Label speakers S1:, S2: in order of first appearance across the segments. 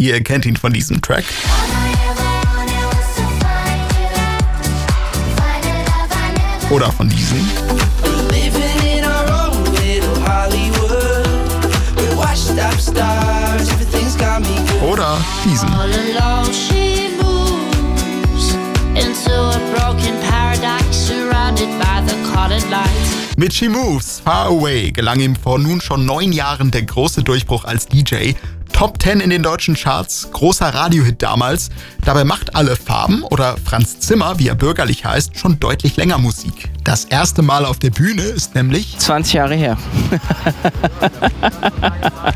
S1: Ihr kennt ihn von diesem Track. Oder von diesem. Oder diesen. Mit She Moves Far Away gelang ihm vor nun schon neun Jahren der große Durchbruch als DJ Top 10 in den deutschen Charts, großer Radiohit damals. Dabei macht alle Farben oder Franz Zimmer, wie er bürgerlich heißt, schon deutlich länger Musik. Das erste Mal auf der Bühne ist nämlich
S2: 20 Jahre her.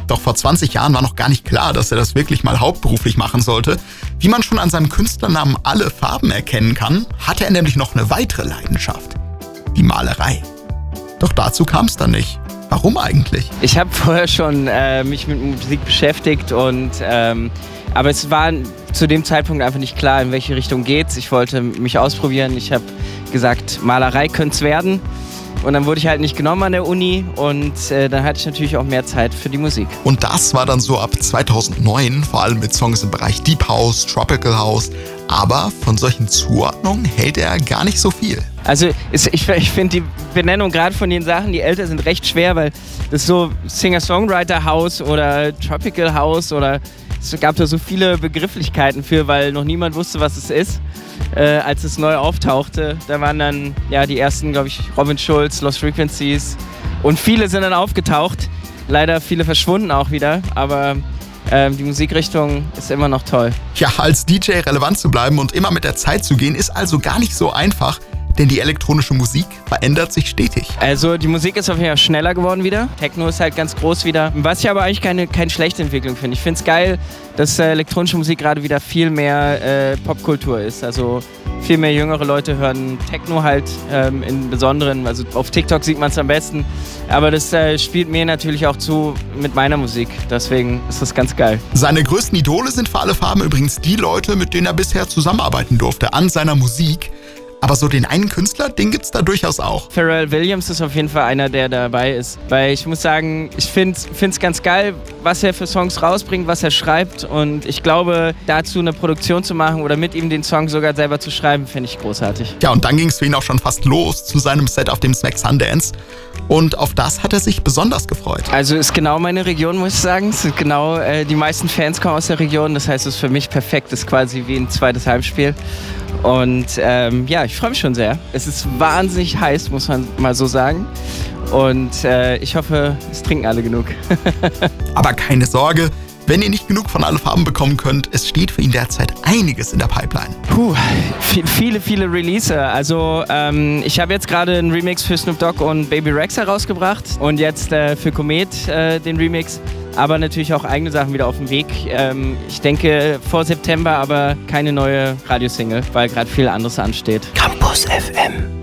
S1: Doch vor 20 Jahren war noch gar nicht klar, dass er das wirklich mal hauptberuflich machen sollte. Wie man schon an seinem Künstlernamen alle Farben erkennen kann, hatte er nämlich noch eine weitere Leidenschaft. Die Malerei. Doch dazu kam es dann nicht. Warum eigentlich?
S2: Ich habe vorher schon äh, mich mit Musik beschäftigt und ähm, aber es war zu dem Zeitpunkt einfach nicht klar, in welche Richtung geht's. Ich wollte mich ausprobieren. Ich habe gesagt, Malerei könnte es werden. Und dann wurde ich halt nicht genommen an der Uni und äh, dann hatte ich natürlich auch mehr Zeit für die Musik.
S1: Und das war dann so ab 2009, vor allem mit Songs im Bereich Deep House, Tropical House. Aber von solchen Zuordnungen hält er gar nicht so viel.
S2: Also ich, ich finde die Benennung gerade von den Sachen, die älter sind, recht schwer, weil das so Singer-Songwriter House oder Tropical House oder es gab da so viele Begrifflichkeiten für, weil noch niemand wusste, was es ist. Äh, als es neu auftauchte, da waren dann ja die ersten, glaube ich, Robin Schulz, Lost Frequencies und viele sind dann aufgetaucht. Leider viele verschwunden auch wieder, aber ähm, die Musikrichtung ist immer noch toll.
S1: Ja, als DJ relevant zu bleiben und immer mit der Zeit zu gehen, ist also gar nicht so einfach denn die elektronische Musik verändert sich stetig.
S2: Also die Musik ist auf jeden Fall schneller geworden wieder. Techno ist halt ganz groß wieder. Was ich aber eigentlich keine, keine schlechte Entwicklung finde. Ich finde es geil, dass äh, elektronische Musik gerade wieder viel mehr äh, Popkultur ist. Also viel mehr jüngere Leute hören Techno halt ähm, in besonderen, also auf TikTok sieht man es am besten. Aber das äh, spielt mir natürlich auch zu mit meiner Musik. Deswegen ist das ganz geil.
S1: Seine größten Idole sind für alle Farben übrigens die Leute, mit denen er bisher zusammenarbeiten durfte an seiner Musik. Aber so den einen Künstler, den gibt es da durchaus auch.
S2: Pharrell Williams ist auf jeden Fall einer, der dabei ist. Weil ich muss sagen, ich finde es ganz geil, was er für Songs rausbringt, was er schreibt. Und ich glaube, dazu eine Produktion zu machen oder mit ihm den Song sogar selber zu schreiben, finde ich großartig.
S1: Ja, und dann ging es für ihn auch schon fast los zu seinem Set auf dem Smack Sundance. Und auf das hat er sich besonders gefreut.
S2: Also ist genau meine Region, muss ich sagen. Es sind genau äh, die meisten Fans kommen aus der Region. Das heißt, es ist für mich perfekt. Es ist quasi wie ein zweites Heimspiel. Und ähm, ja, ich freue mich schon sehr. Es ist wahnsinnig heiß, muss man mal so sagen. Und äh, ich hoffe, es trinken alle genug.
S1: Aber keine Sorge, wenn ihr nicht genug von alle Farben bekommen könnt, es steht für ihn derzeit einiges in der Pipeline.
S2: Puh, viele, viele Release. Also ähm, ich habe jetzt gerade einen Remix für Snoop Dogg und Baby Rex herausgebracht und jetzt äh, für Komet äh, den Remix aber natürlich auch eigene Sachen wieder auf dem Weg. Ähm, ich denke vor September aber keine neue Radiosingle, weil gerade viel anderes ansteht.
S1: Campus FM.